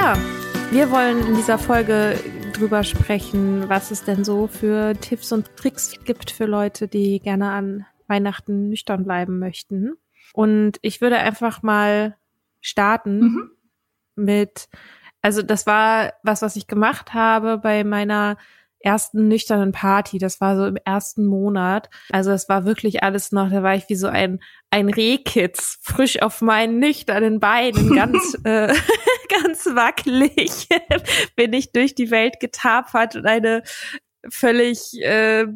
Ja, wir wollen in dieser Folge drüber sprechen, was es denn so für Tipps und Tricks gibt für Leute, die gerne an Weihnachten nüchtern bleiben möchten. Und ich würde einfach mal starten Mhm. mit, also das war was, was ich gemacht habe bei meiner ersten nüchternen Party. Das war so im ersten Monat. Also es war wirklich alles noch, da war ich wie so ein, ein Rehkitz, frisch auf meinen nüchternen Beinen, ganz, äh, ganz wackelig bin ich durch die Welt getapert und eine völlig, äh,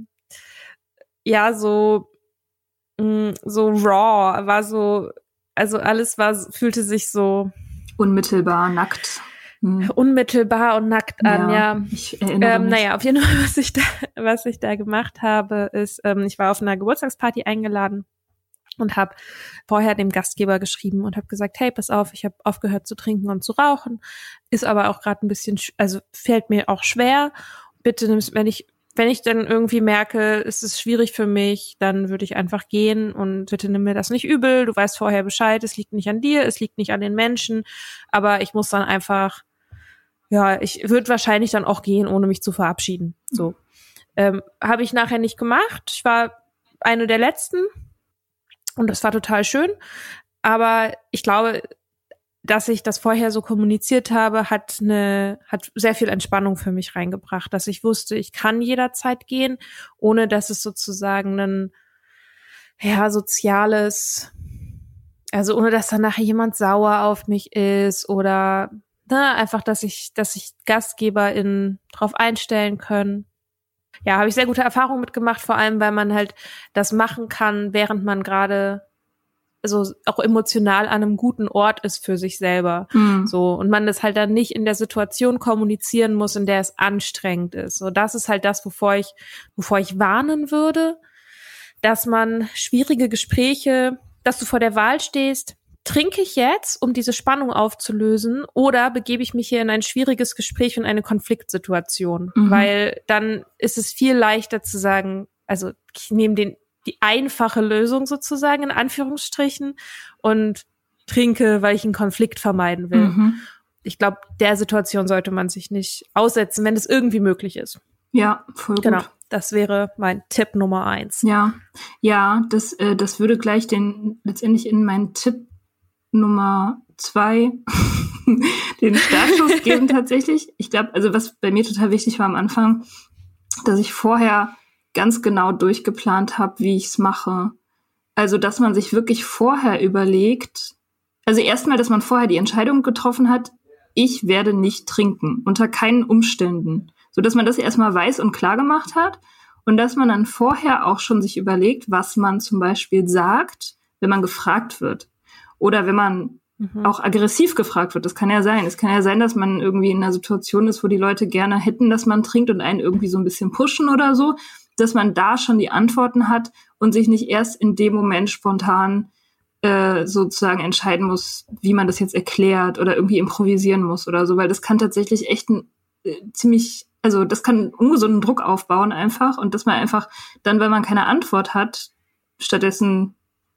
ja, so, mh, so raw, war so, also alles war, fühlte sich so Unmittelbar, nackt. Hm. unmittelbar und nackt an, ja. Ich erinnere Ähm, mich. naja, auf jeden Fall, was ich da, was ich da gemacht habe, ist, ähm, ich war auf einer Geburtstagsparty eingeladen und habe vorher dem Gastgeber geschrieben und habe gesagt, hey, pass auf, ich habe aufgehört zu trinken und zu rauchen, ist aber auch gerade ein bisschen, sch- also fällt mir auch schwer. Bitte nimm's, wenn ich wenn ich dann irgendwie merke, es ist schwierig für mich, dann würde ich einfach gehen und bitte nimm mir das nicht übel. Du weißt vorher Bescheid, es liegt nicht an dir, es liegt nicht an den Menschen, aber ich muss dann einfach ja, ich würde wahrscheinlich dann auch gehen, ohne mich zu verabschieden. So. Ähm, Habe ich nachher nicht gemacht. Ich war eine der letzten und das war total schön. Aber ich glaube, dass ich das vorher so kommuniziert habe, hat eine, hat sehr viel Entspannung für mich reingebracht, dass ich wusste, ich kann jederzeit gehen, ohne dass es sozusagen ein, ja, soziales, also ohne dass dann nachher jemand sauer auf mich ist oder ne, einfach, dass ich, dass sich GastgeberInnen drauf einstellen können. Ja, habe ich sehr gute Erfahrungen mitgemacht, vor allem, weil man halt das machen kann, während man gerade so auch emotional an einem guten Ort ist für sich selber. Hm. So, und man das halt dann nicht in der Situation kommunizieren muss, in der es anstrengend ist. So, das ist halt das, wovor ich, wovor ich warnen würde, dass man schwierige Gespräche, dass du vor der Wahl stehst, trinke ich jetzt, um diese Spannung aufzulösen, oder begebe ich mich hier in ein schwieriges Gespräch und eine Konfliktsituation? Mhm. Weil dann ist es viel leichter zu sagen, also ich nehme den die einfache Lösung sozusagen in Anführungsstrichen und trinke, weil ich einen Konflikt vermeiden will. Mhm. ich glaube, der Situation sollte man sich nicht aussetzen, wenn es irgendwie möglich ist. Ja, voll gut. Genau. Das wäre mein Tipp Nummer eins. Ja, ja, das, äh, das würde gleich den letztendlich in meinen Tipp Nummer zwei den Startschuss geben tatsächlich. Ich glaube, also was bei mir total wichtig war am Anfang, dass ich vorher ganz genau durchgeplant habe, wie ich es mache. Also, dass man sich wirklich vorher überlegt, also erstmal, dass man vorher die Entscheidung getroffen hat, ich werde nicht trinken, unter keinen Umständen so dass man das erstmal weiß und klar gemacht hat und dass man dann vorher auch schon sich überlegt, was man zum Beispiel sagt, wenn man gefragt wird oder wenn man mhm. auch aggressiv gefragt wird. Das kann ja sein. Es kann ja sein, dass man irgendwie in einer Situation ist, wo die Leute gerne hätten, dass man trinkt und einen irgendwie so ein bisschen pushen oder so, dass man da schon die Antworten hat und sich nicht erst in dem Moment spontan äh, sozusagen entscheiden muss, wie man das jetzt erklärt oder irgendwie improvisieren muss oder so, weil das kann tatsächlich echt ein äh, ziemlich also das kann ungesunden Druck aufbauen einfach und dass man einfach dann, wenn man keine Antwort hat, stattdessen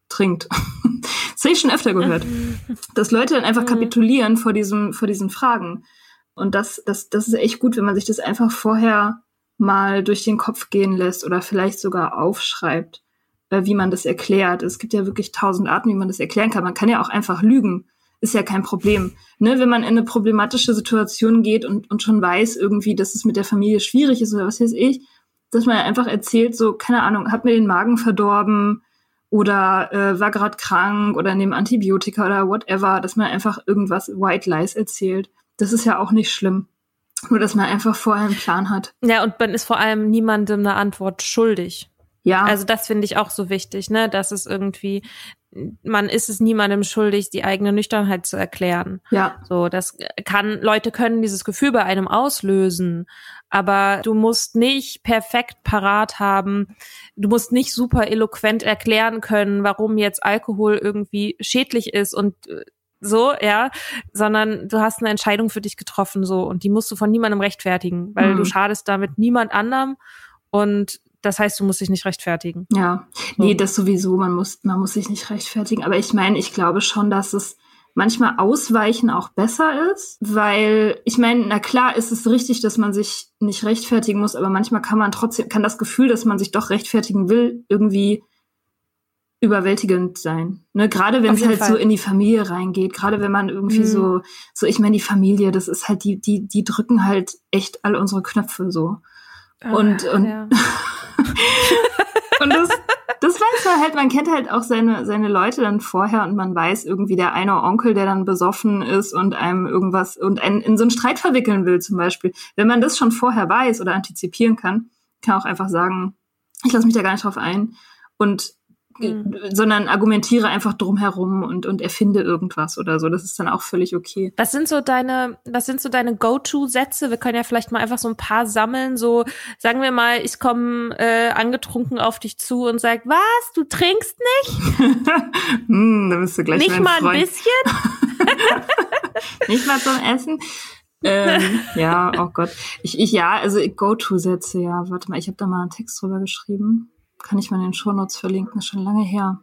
trinkt. das habe ich schon öfter gehört. dass Leute dann einfach kapitulieren vor diesem, vor diesen Fragen. Und das, das, das ist echt gut, wenn man sich das einfach vorher mal durch den Kopf gehen lässt oder vielleicht sogar aufschreibt, äh, wie man das erklärt. Es gibt ja wirklich tausend Arten, wie man das erklären kann. Man kann ja auch einfach lügen ist ja kein Problem. Ne, wenn man in eine problematische Situation geht und, und schon weiß irgendwie, dass es mit der Familie schwierig ist oder was weiß ich, dass man einfach erzählt, so, keine Ahnung, hat mir den Magen verdorben oder äh, war gerade krank oder nehme Antibiotika oder whatever, dass man einfach irgendwas White Lies erzählt. Das ist ja auch nicht schlimm. Nur, dass man einfach vorher einen Plan hat. Ja, und man ist vor allem niemandem eine Antwort schuldig. Ja. Also das finde ich auch so wichtig, ne, dass es irgendwie, man ist es niemandem schuldig, die eigene Nüchternheit zu erklären. Ja. So, das kann, Leute können dieses Gefühl bei einem auslösen, aber du musst nicht perfekt parat haben, du musst nicht super eloquent erklären können, warum jetzt Alkohol irgendwie schädlich ist und äh, so, ja, sondern du hast eine Entscheidung für dich getroffen, so, und die musst du von niemandem rechtfertigen, weil mhm. du schadest damit niemand anderem und das heißt, du musst dich nicht rechtfertigen. Ja, nee, das sowieso, man muss, man muss sich nicht rechtfertigen. Aber ich meine, ich glaube schon, dass es manchmal Ausweichen auch besser ist, weil ich meine, na klar ist es richtig, dass man sich nicht rechtfertigen muss, aber manchmal kann man trotzdem, kann das Gefühl, dass man sich doch rechtfertigen will, irgendwie überwältigend sein. Ne, gerade wenn es halt Fall. so in die Familie reingeht, gerade wenn man irgendwie mhm. so, so, ich meine, die Familie, das ist halt, die, die, die drücken halt echt all unsere Knöpfe so. Ah, und, und ja. und das, das weiß man halt, man kennt halt auch seine, seine Leute dann vorher und man weiß irgendwie der eine Onkel, der dann besoffen ist und einem irgendwas und einen in so einen Streit verwickeln will zum Beispiel. Wenn man das schon vorher weiß oder antizipieren kann, kann auch einfach sagen, ich lasse mich da gar nicht drauf ein und Mhm. sondern argumentiere einfach drumherum und, und erfinde irgendwas oder so. Das ist dann auch völlig okay. Was sind so deine, was sind so deine Go-To-Sätze? Wir können ja vielleicht mal einfach so ein paar sammeln. So, sagen wir mal, ich komme äh, angetrunken auf dich zu und sag, was? Du trinkst nicht? hm, da bist du gleich Nicht mal ein bisschen? nicht mal zum Essen? ähm, ja, oh Gott. Ich, ich ja, also Go-To-Sätze, ja. Warte mal, ich habe da mal einen Text drüber geschrieben. Kann ich mal in den Shownotes verlinken, ist schon lange her.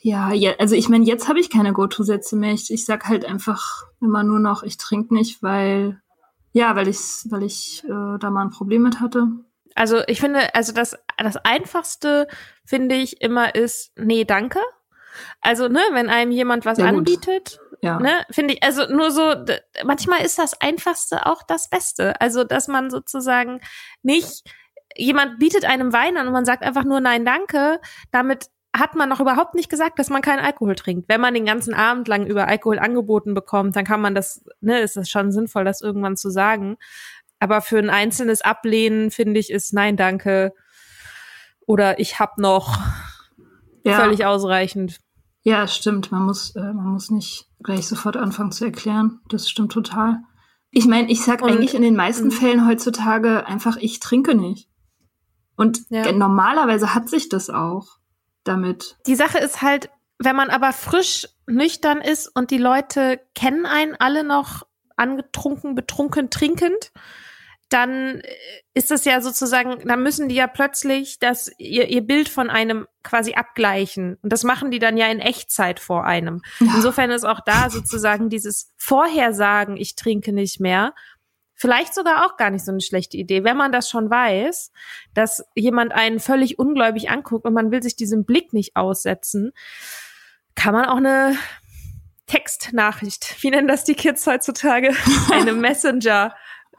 Ja, ja also ich meine, jetzt habe ich keine Go-To-Sätze mehr. Ich, ich sag halt einfach immer nur noch, ich trinke nicht, weil, ja, weil ich, weil ich äh, da mal ein Problem mit hatte. Also ich finde, also das, das Einfachste, finde ich, immer ist, nee, danke. Also, ne, wenn einem jemand was ja, anbietet, ja. ne, finde ich, also nur so, manchmal ist das Einfachste auch das Beste. Also, dass man sozusagen nicht jemand bietet einem Wein an und man sagt einfach nur nein, danke, damit hat man noch überhaupt nicht gesagt, dass man keinen Alkohol trinkt. Wenn man den ganzen Abend lang über Alkohol angeboten bekommt, dann kann man das, ne, ist es schon sinnvoll, das irgendwann zu sagen. Aber für ein einzelnes Ablehnen, finde ich, ist nein, danke oder ich hab noch ja. völlig ausreichend. Ja, stimmt. Man muss, äh, man muss nicht gleich sofort anfangen zu erklären. Das stimmt total. Ich meine, ich sag und, eigentlich in den meisten Fällen heutzutage einfach, ich trinke nicht. Und ja. normalerweise hat sich das auch damit. Die Sache ist halt, wenn man aber frisch nüchtern ist und die Leute kennen einen alle noch angetrunken, betrunken, trinkend, dann ist das ja sozusagen, dann müssen die ja plötzlich das, ihr, ihr Bild von einem quasi abgleichen. Und das machen die dann ja in Echtzeit vor einem. Ja. Insofern ist auch da sozusagen dieses Vorhersagen, ich trinke nicht mehr, vielleicht sogar auch gar nicht so eine schlechte Idee. Wenn man das schon weiß, dass jemand einen völlig ungläubig anguckt und man will sich diesem Blick nicht aussetzen, kann man auch eine Textnachricht, wie nennen das die Kids heutzutage? Eine Messenger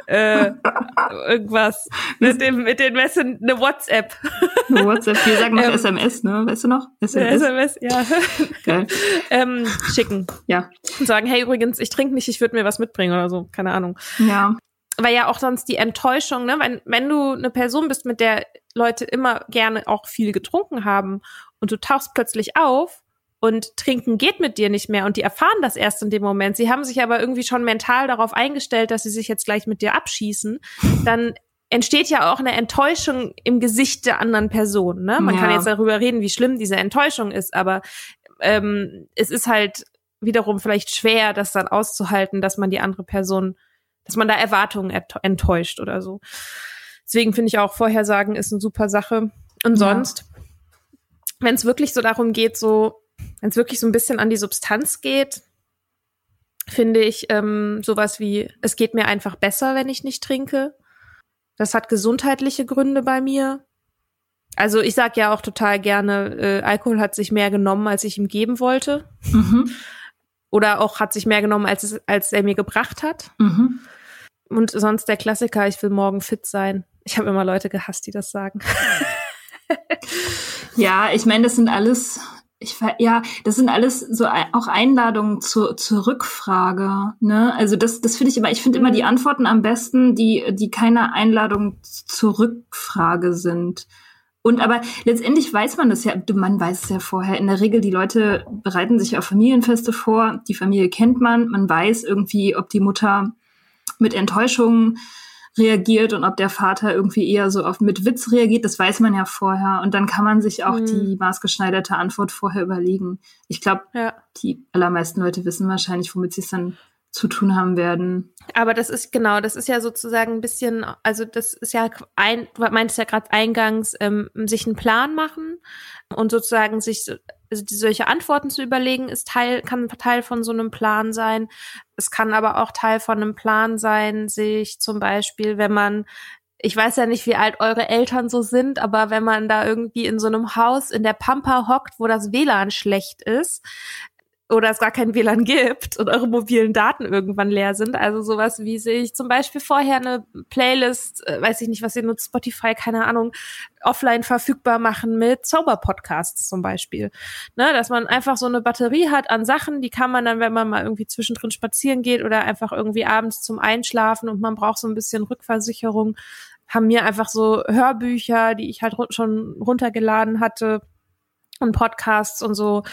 äh, irgendwas mit dem mit den Messen eine WhatsApp. Eine WhatsApp, wir sagen noch ähm, SMS, ne? Weißt du noch? SMS, SMS ja. Geil. ähm, schicken. Ja. Und sagen, hey übrigens, ich trinke nicht, ich würde mir was mitbringen oder so, keine Ahnung. Ja. Weil ja auch sonst die Enttäuschung, ne, wenn wenn du eine Person bist, mit der Leute immer gerne auch viel getrunken haben und du tauchst plötzlich auf und trinken geht mit dir nicht mehr und die erfahren das erst in dem Moment. Sie haben sich aber irgendwie schon mental darauf eingestellt, dass sie sich jetzt gleich mit dir abschießen. Dann entsteht ja auch eine Enttäuschung im Gesicht der anderen Person. Ne? Man ja. kann jetzt darüber reden, wie schlimm diese Enttäuschung ist, aber ähm, es ist halt wiederum vielleicht schwer, das dann auszuhalten, dass man die andere Person, dass man da Erwartungen enttäuscht oder so. Deswegen finde ich auch Vorhersagen ist eine super Sache. Und sonst, ja. wenn es wirklich so darum geht, so wenn es wirklich so ein bisschen an die Substanz geht, finde ich ähm, sowas wie, es geht mir einfach besser, wenn ich nicht trinke. Das hat gesundheitliche Gründe bei mir. Also ich sag ja auch total gerne, äh, Alkohol hat sich mehr genommen, als ich ihm geben wollte. Mhm. Oder auch hat sich mehr genommen, als, es, als er mir gebracht hat. Mhm. Und sonst der Klassiker, ich will morgen fit sein. Ich habe immer Leute gehasst, die das sagen. ja, ich meine, das sind alles ich ja, das sind alles so auch Einladungen zur, zur Rückfrage. Ne? Also das, das finde ich immer, ich finde mhm. immer die mhm. Antworten am besten, die, die keine Einladung zur Rückfrage sind. Und aber letztendlich weiß man das ja, man weiß es ja vorher. In der Regel, die Leute bereiten sich auf Familienfeste vor, die Familie kennt man, man weiß irgendwie, ob die Mutter mit Enttäuschungen reagiert und ob der Vater irgendwie eher so auf mit Witz reagiert, das weiß man ja vorher. Und dann kann man sich auch mhm. die maßgeschneiderte Antwort vorher überlegen. Ich glaube, ja. die allermeisten Leute wissen wahrscheinlich, womit sie es dann zu tun haben werden. Aber das ist genau, das ist ja sozusagen ein bisschen, also das ist ja ein, du meintest ja gerade eingangs, ähm, sich einen Plan machen und sozusagen sich also die, solche Antworten zu überlegen, ist Teil, kann Teil von so einem Plan sein. Es kann aber auch Teil von einem Plan sein, sich zum Beispiel, wenn man ich weiß ja nicht, wie alt eure Eltern so sind, aber wenn man da irgendwie in so einem Haus in der Pampa hockt, wo das WLAN schlecht ist, oder es gar kein WLAN gibt und eure mobilen Daten irgendwann leer sind. Also sowas wie sich zum Beispiel vorher eine Playlist, äh, weiß ich nicht, was ihr nutzt, Spotify, keine Ahnung, offline verfügbar machen mit Zauberpodcasts zum Beispiel. Ne, dass man einfach so eine Batterie hat an Sachen, die kann man dann, wenn man mal irgendwie zwischendrin spazieren geht oder einfach irgendwie abends zum Einschlafen und man braucht so ein bisschen Rückversicherung, haben mir einfach so Hörbücher, die ich halt schon runtergeladen hatte und Podcasts und so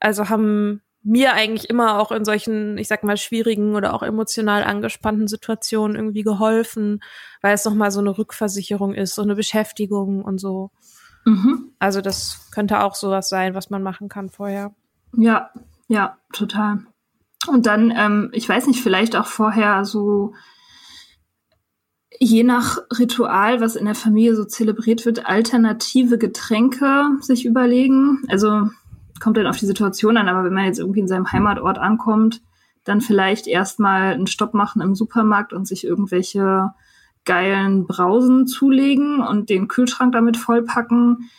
also haben mir eigentlich immer auch in solchen, ich sag mal, schwierigen oder auch emotional angespannten Situationen irgendwie geholfen, weil es nochmal so eine Rückversicherung ist, so eine Beschäftigung und so. Mhm. Also das könnte auch sowas sein, was man machen kann vorher. Ja, ja, total. Und dann, ähm, ich weiß nicht, vielleicht auch vorher so je nach Ritual, was in der Familie so zelebriert wird, alternative Getränke sich überlegen. Also kommt dann auf die Situation an, aber wenn man jetzt irgendwie in seinem Heimatort ankommt, dann vielleicht erstmal einen Stopp machen im Supermarkt und sich irgendwelche geilen Brausen zulegen und den Kühlschrank damit vollpacken.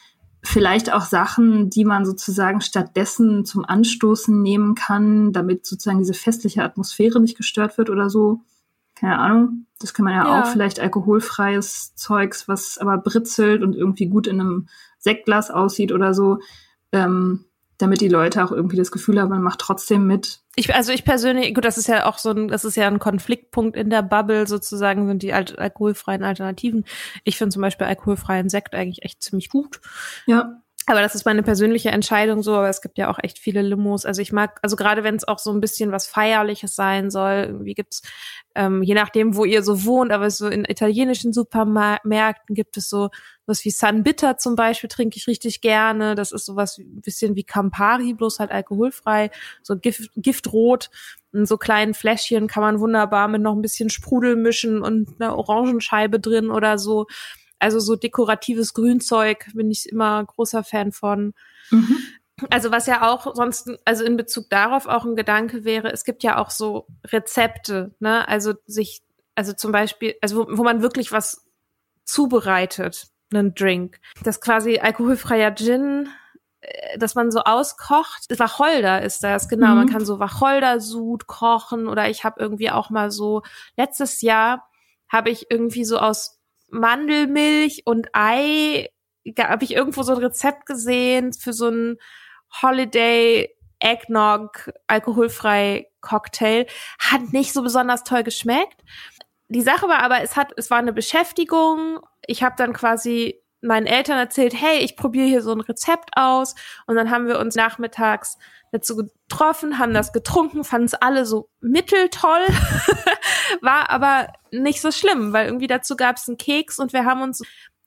Vielleicht auch Sachen, die man sozusagen stattdessen zum Anstoßen nehmen kann, damit sozusagen diese festliche Atmosphäre nicht gestört wird oder so. Keine Ahnung. Das kann man ja, ja. auch vielleicht alkoholfreies Zeugs, was aber britzelt und irgendwie gut in einem Sektglas aussieht oder so. Ähm, damit die Leute auch irgendwie das Gefühl haben, man macht trotzdem mit. Ich, also ich persönlich, gut, das ist ja auch so ein, das ist ja ein Konfliktpunkt in der Bubble sozusagen, sind die al alkoholfreien Alternativen. Ich finde zum Beispiel alkoholfreien Sekt eigentlich echt ziemlich gut. Ja. Aber das ist meine persönliche Entscheidung so, aber es gibt ja auch echt viele Limos. Also ich mag, also gerade wenn es auch so ein bisschen was Feierliches sein soll, irgendwie gibt's, ähm, je nachdem, wo ihr so wohnt, aber so in italienischen Supermärkten gibt es so, Was wie Sun Bitter zum Beispiel trinke ich richtig gerne. Das ist sowas ein bisschen wie Campari, bloß halt alkoholfrei. So Gift, Giftrot. In so kleinen Fläschchen kann man wunderbar mit noch ein bisschen Sprudel mischen und eine Orangenscheibe drin oder so. Also so dekoratives Grünzeug bin ich immer großer Fan von. Mhm. Also was ja auch sonst, also in Bezug darauf auch ein Gedanke wäre, es gibt ja auch so Rezepte, ne? Also sich, also zum Beispiel, also wo, wo man wirklich was zubereitet, einen Drink. Das quasi alkoholfreier Gin, äh, dass man so auskocht. Wacholder ist das, genau. Mhm. Man kann so Wacholdersud kochen oder ich habe irgendwie auch mal so, letztes Jahr habe ich irgendwie so aus Mandelmilch und Ei, habe ich irgendwo so ein Rezept gesehen für so ein Holiday Eggnog alkoholfrei Cocktail. Hat nicht so besonders toll geschmeckt. Die Sache war aber, es hat, es war eine Beschäftigung. Ich habe dann quasi meinen Eltern erzählt, hey, ich probiere hier so ein Rezept aus. Und dann haben wir uns nachmittags dazu getroffen, haben das getrunken, fanden es alle so mitteltoll, war aber nicht so schlimm, weil irgendwie dazu gab es einen Keks und wir haben uns,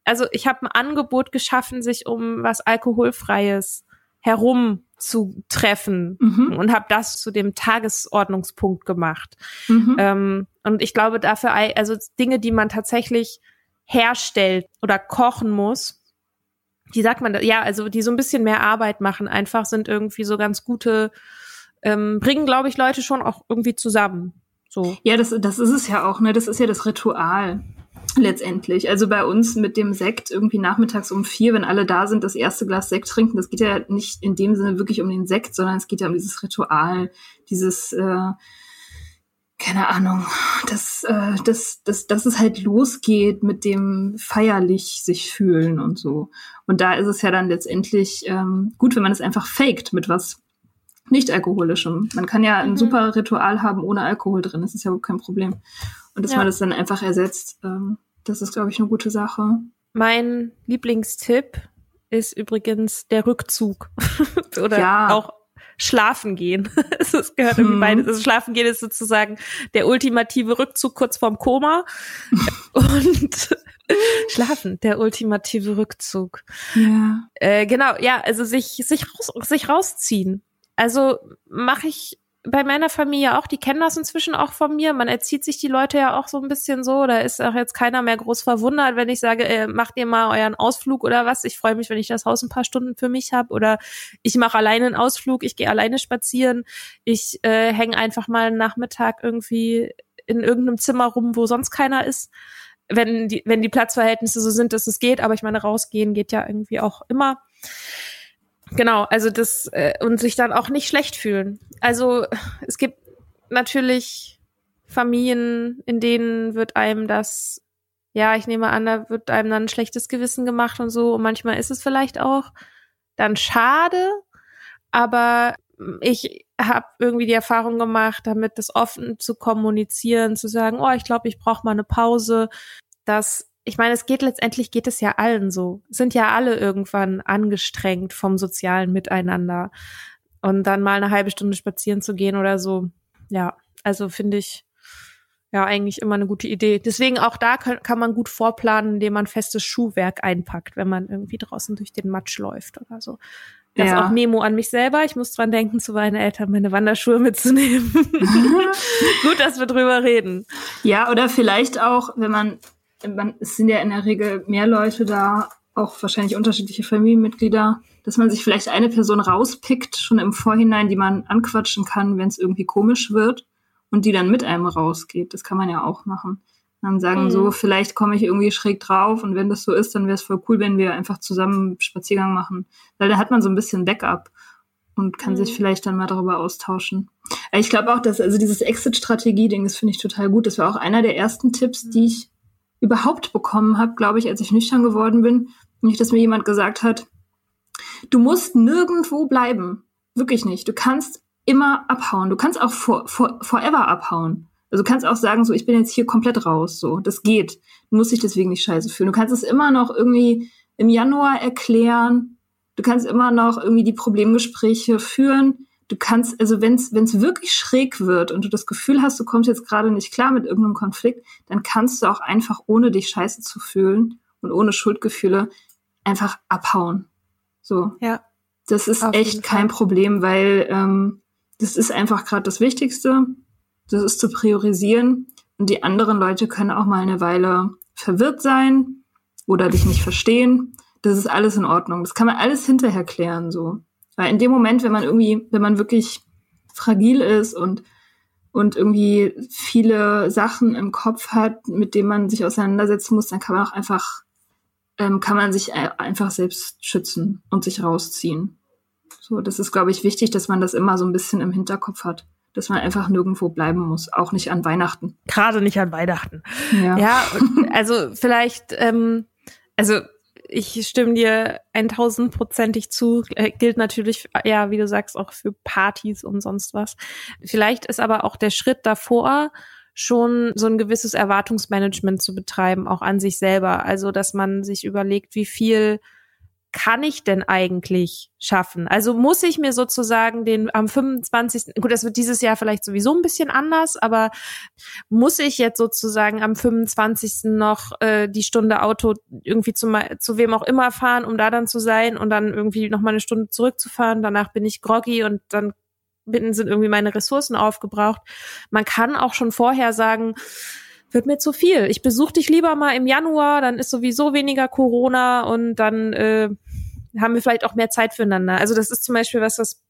also ich habe ein Angebot geschaffen, sich um was alkoholfreies herum zu treffen mhm. und habe das zu dem Tagesordnungspunkt gemacht. Mhm. Ähm, und ich glaube dafür, also Dinge, die man tatsächlich herstellt oder kochen muss, die sagt man, ja, also die so ein bisschen mehr Arbeit machen, einfach sind irgendwie so ganz gute, ähm, bringen, glaube ich, Leute schon auch irgendwie zusammen. So. Ja, das, das ist es ja auch, ne? Das ist ja das Ritual letztendlich. Also bei uns mit dem Sekt irgendwie nachmittags um vier, wenn alle da sind, das erste Glas Sekt trinken, das geht ja nicht in dem Sinne wirklich um den Sekt, sondern es geht ja um dieses Ritual, dieses, äh, keine Ahnung, dass, äh, dass, dass, dass es halt losgeht mit dem feierlich sich fühlen und so. Und da ist es ja dann letztendlich ähm, gut, wenn man es einfach faked mit was nicht alkoholischem. Man kann ja ein mhm. super Ritual haben ohne Alkohol drin, das ist ja kein Problem. Und dass ja. man das dann einfach ersetzt, ähm, das ist, glaube ich, eine gute Sache. Mein Lieblingstipp ist übrigens der Rückzug. Oder ja. auch Schlafen gehen. Es gehört irgendwie hm. beides. Also Schlafen gehen ist sozusagen der ultimative Rückzug kurz vorm Koma. Und Schlafen, der ultimative Rückzug. Ja. Äh, genau, ja, also sich, sich, raus, sich rausziehen. Also mache ich bei meiner Familie auch, die kennen das inzwischen auch von mir. Man erzieht sich die Leute ja auch so ein bisschen so. Da ist auch jetzt keiner mehr groß verwundert, wenn ich sage, äh, macht ihr mal euren Ausflug oder was. Ich freue mich, wenn ich das Haus ein paar Stunden für mich habe. Oder ich mache alleine einen Ausflug, ich gehe alleine spazieren. Ich äh, hänge einfach mal einen Nachmittag irgendwie in irgendeinem Zimmer rum, wo sonst keiner ist. Wenn die, wenn die Platzverhältnisse so sind, dass es geht, aber ich meine, rausgehen geht ja irgendwie auch immer. Genau, also das äh, und sich dann auch nicht schlecht fühlen. Also es gibt natürlich Familien, in denen wird einem das, ja, ich nehme an, da wird einem dann ein schlechtes Gewissen gemacht und so. Und manchmal ist es vielleicht auch dann schade, aber ich habe irgendwie die Erfahrung gemacht, damit das offen zu kommunizieren, zu sagen, oh, ich glaube, ich brauche mal eine Pause, dass ich meine, es geht letztendlich geht es ja allen so. Sind ja alle irgendwann angestrengt vom sozialen Miteinander. Und dann mal eine halbe Stunde spazieren zu gehen oder so. Ja, also finde ich ja eigentlich immer eine gute Idee. Deswegen auch da kann, kann man gut vorplanen, indem man festes Schuhwerk einpackt, wenn man irgendwie draußen durch den Matsch läuft oder so. Das ja. auch Memo an mich selber. Ich muss dran denken, zu meinen Eltern meine Wanderschuhe mitzunehmen. Gut, dass wir drüber reden. Ja, oder vielleicht auch, wenn man man, es sind ja in der Regel mehr Leute da, auch wahrscheinlich unterschiedliche Familienmitglieder, dass man sich vielleicht eine Person rauspickt, schon im Vorhinein, die man anquatschen kann, wenn es irgendwie komisch wird und die dann mit einem rausgeht. Das kann man ja auch machen. Dann sagen mhm. so, vielleicht komme ich irgendwie schräg drauf und wenn das so ist, dann wäre es voll cool, wenn wir einfach zusammen Spaziergang machen. Weil da hat man so ein bisschen Backup und kann mhm. sich vielleicht dann mal darüber austauschen. Ich glaube auch, dass also dieses Exit-Strategie-Ding, das finde ich total gut. Das war auch einer der ersten Tipps, die ich überhaupt bekommen habe, glaube ich, als ich nüchtern geworden bin. Nicht, dass mir jemand gesagt hat, du musst nirgendwo bleiben. Wirklich nicht. Du kannst immer abhauen. Du kannst auch for, for, forever abhauen. Also du kannst auch sagen, so, ich bin jetzt hier komplett raus. So, das geht. Du musst dich deswegen nicht scheiße fühlen. Du kannst es immer noch irgendwie im Januar erklären. Du kannst immer noch irgendwie die Problemgespräche führen du kannst, also wenn es wirklich schräg wird und du das Gefühl hast, du kommst jetzt gerade nicht klar mit irgendeinem Konflikt, dann kannst du auch einfach, ohne dich scheiße zu fühlen und ohne Schuldgefühle einfach abhauen. So. Ja. Das ist echt kein. Problem, weil ähm, das ist einfach gerade das Wichtigste. Das ist zu priorisieren. Und die anderen Leute können auch mal eine Weile verwirrt sein oder dich nicht verstehen. Das ist alles in Ordnung. Das kann man alles hinterher klären, so. Weil in dem Moment, wenn man irgendwie, wenn man wirklich fragil ist und und irgendwie viele Sachen im Kopf hat, mit denen man sich auseinandersetzen muss, dann kann man auch einfach, ähm, kann man sich einfach selbst schützen und sich rausziehen. So, das ist, glaube ich, wichtig, dass man das immer so ein bisschen im Hinterkopf hat, dass man einfach nirgendwo bleiben muss, auch nicht an Weihnachten. Gerade nicht an Weihnachten. Ja, ja also vielleicht, ähm, also ich stimme dir eintausendprozentig zu. Äh, gilt natürlich, ja, wie du sagst, auch für Partys und sonst was. Vielleicht ist aber auch der Schritt davor, schon so ein gewisses Erwartungsmanagement zu betreiben, auch an sich selber. Also, dass man sich überlegt, wie viel kann ich denn eigentlich schaffen? Also muss ich mir sozusagen den am 25. Gut, das wird dieses Jahr vielleicht sowieso ein bisschen anders, aber muss ich jetzt sozusagen am 25. noch äh, die Stunde Auto irgendwie zu, zu wem auch immer fahren, um da dann zu sein und dann irgendwie noch mal eine Stunde zurückzufahren? Danach bin ich groggy und dann sind irgendwie meine Ressourcen aufgebraucht. Man kann auch schon vorher sagen, wird mir zu viel. Ich besuche dich lieber mal im Januar, dann ist sowieso weniger Corona und dann äh, haben wir vielleicht auch mehr Zeit füreinander. Also das ist zum Beispiel was, was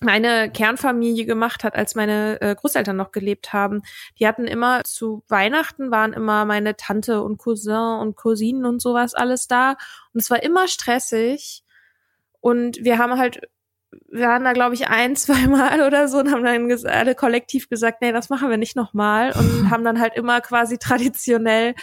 meine Kernfamilie gemacht hat, als meine äh, Großeltern noch gelebt haben. Die hatten immer zu Weihnachten waren immer meine Tante und Cousin und Cousinen und sowas alles da. Und es war immer stressig. Und wir haben halt wir waren da, glaube ich, ein, zwei Mal oder so und haben dann alle kollektiv gesagt, nee, das machen wir nicht nochmal und haben dann halt immer quasi traditionell,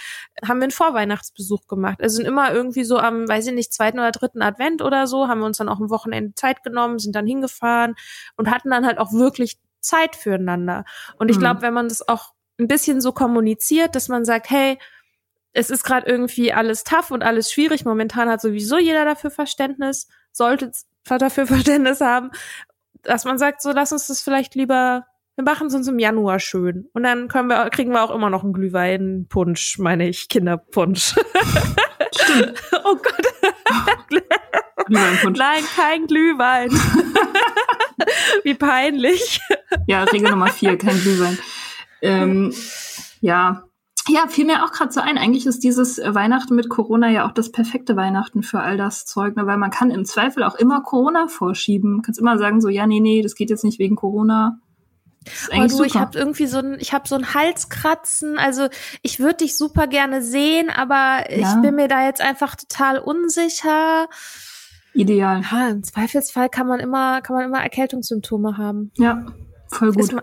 haben wir einen Vorweihnachtsbesuch gemacht. Also sind immer irgendwie so am, weiß ich nicht, zweiten oder dritten Advent oder so, haben wir uns dann auch am Wochenende Zeit genommen, sind dann hingefahren und hatten dann halt auch wirklich Zeit füreinander. Und ich glaube, mhm. wenn man das auch ein bisschen so kommuniziert, dass man sagt, hey, es ist gerade irgendwie alles tough und alles schwierig. Momentan hat sowieso jeder dafür Verständnis. Sollte dafür Verständnis haben, dass man sagt, so lass uns das vielleicht lieber, wir machen es uns im Januar schön. Und dann können wir, kriegen wir auch immer noch einen Glühwein-Punsch, meine ich, Kinderpunsch. Stimmt. oh Gott. Glühweinpunsch. Nein, kein Glühwein. Wie peinlich. Ja, Regel Nummer vier, kein Glühwein. Ähm, ja, ja, fiel mir auch gerade so ein. Eigentlich ist dieses Weihnachten mit Corona ja auch das perfekte Weihnachten für all das Zeug, ne? weil man kann im Zweifel auch immer Corona vorschieben. Du kannst immer sagen so, ja, nee, nee, das geht jetzt nicht wegen Corona. Oh, du, ich habe irgendwie so ein, ich habe so ein Halskratzen. Also ich würde dich super gerne sehen, aber ja. ich bin mir da jetzt einfach total unsicher. Ideal. Ja, Im Zweifelsfall kann man immer, kann man immer Erkältungssymptome haben. Ja, voll gut.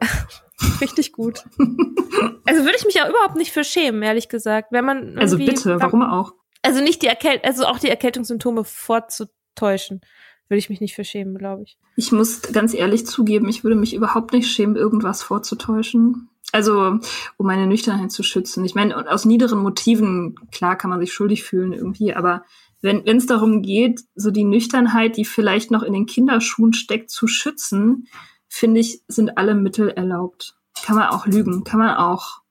Richtig gut. also würde ich mich auch überhaupt nicht für schämen, ehrlich gesagt. Wenn man also bitte, warum auch? Also nicht die Erkält also auch die Erkältungssymptome vorzutäuschen, würde ich mich nicht für schämen, glaube ich. Ich muss ganz ehrlich zugeben, ich würde mich überhaupt nicht schämen, irgendwas vorzutäuschen. Also, um meine Nüchternheit zu schützen. Ich meine, aus niederen Motiven, klar kann man sich schuldig fühlen irgendwie, aber wenn es darum geht, so die Nüchternheit, die vielleicht noch in den Kinderschuhen steckt, zu schützen, finde ich, sind alle Mittel erlaubt. Kann man auch lügen, kann man auch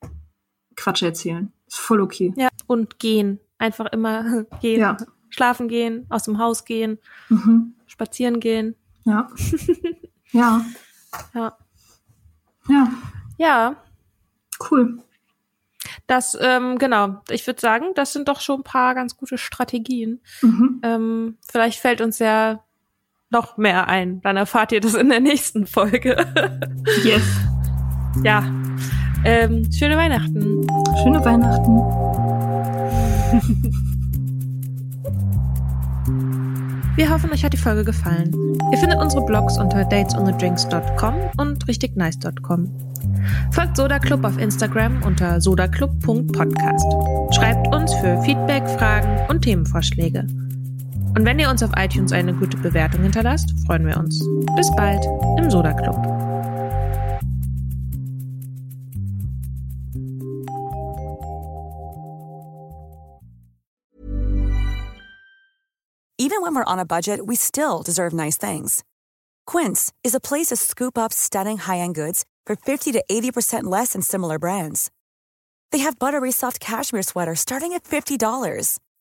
Quatsch erzählen. Ist voll okay. Ja, und gehen. Einfach immer gehen. Ja. Schlafen gehen, aus dem Haus gehen, mhm. spazieren gehen. Ja. ja. Ja. Ja. Ja. Cool. Das, ähm, genau, ich würde sagen, das sind doch schon ein paar ganz gute Strategien. Mhm. Ähm, vielleicht fällt uns ja noch mehr ein. Dann erfahrt ihr das in der nächsten Folge. yes. Ja. Ähm, schöne Weihnachten. Schöne Weihnachten. Wir hoffen, euch hat die Folge gefallen. Ihr findet unsere Blogs unter datesonthedrinks.com und richtignice.com. Folgt Soda Club auf Instagram unter sodaclub.podcast. Schreibt uns für Feedback, Fragen und Themenvorschläge. Und wenn ihr uns auf iTunes eine gute Bewertung hinterlasst, freuen wir uns. Bis bald im Soda Club. Even when we're on a budget, we still deserve nice things. Quince is a place to scoop up stunning high-end goods for 50 to 80% less than similar brands. They have buttery soft cashmere sweaters starting at $50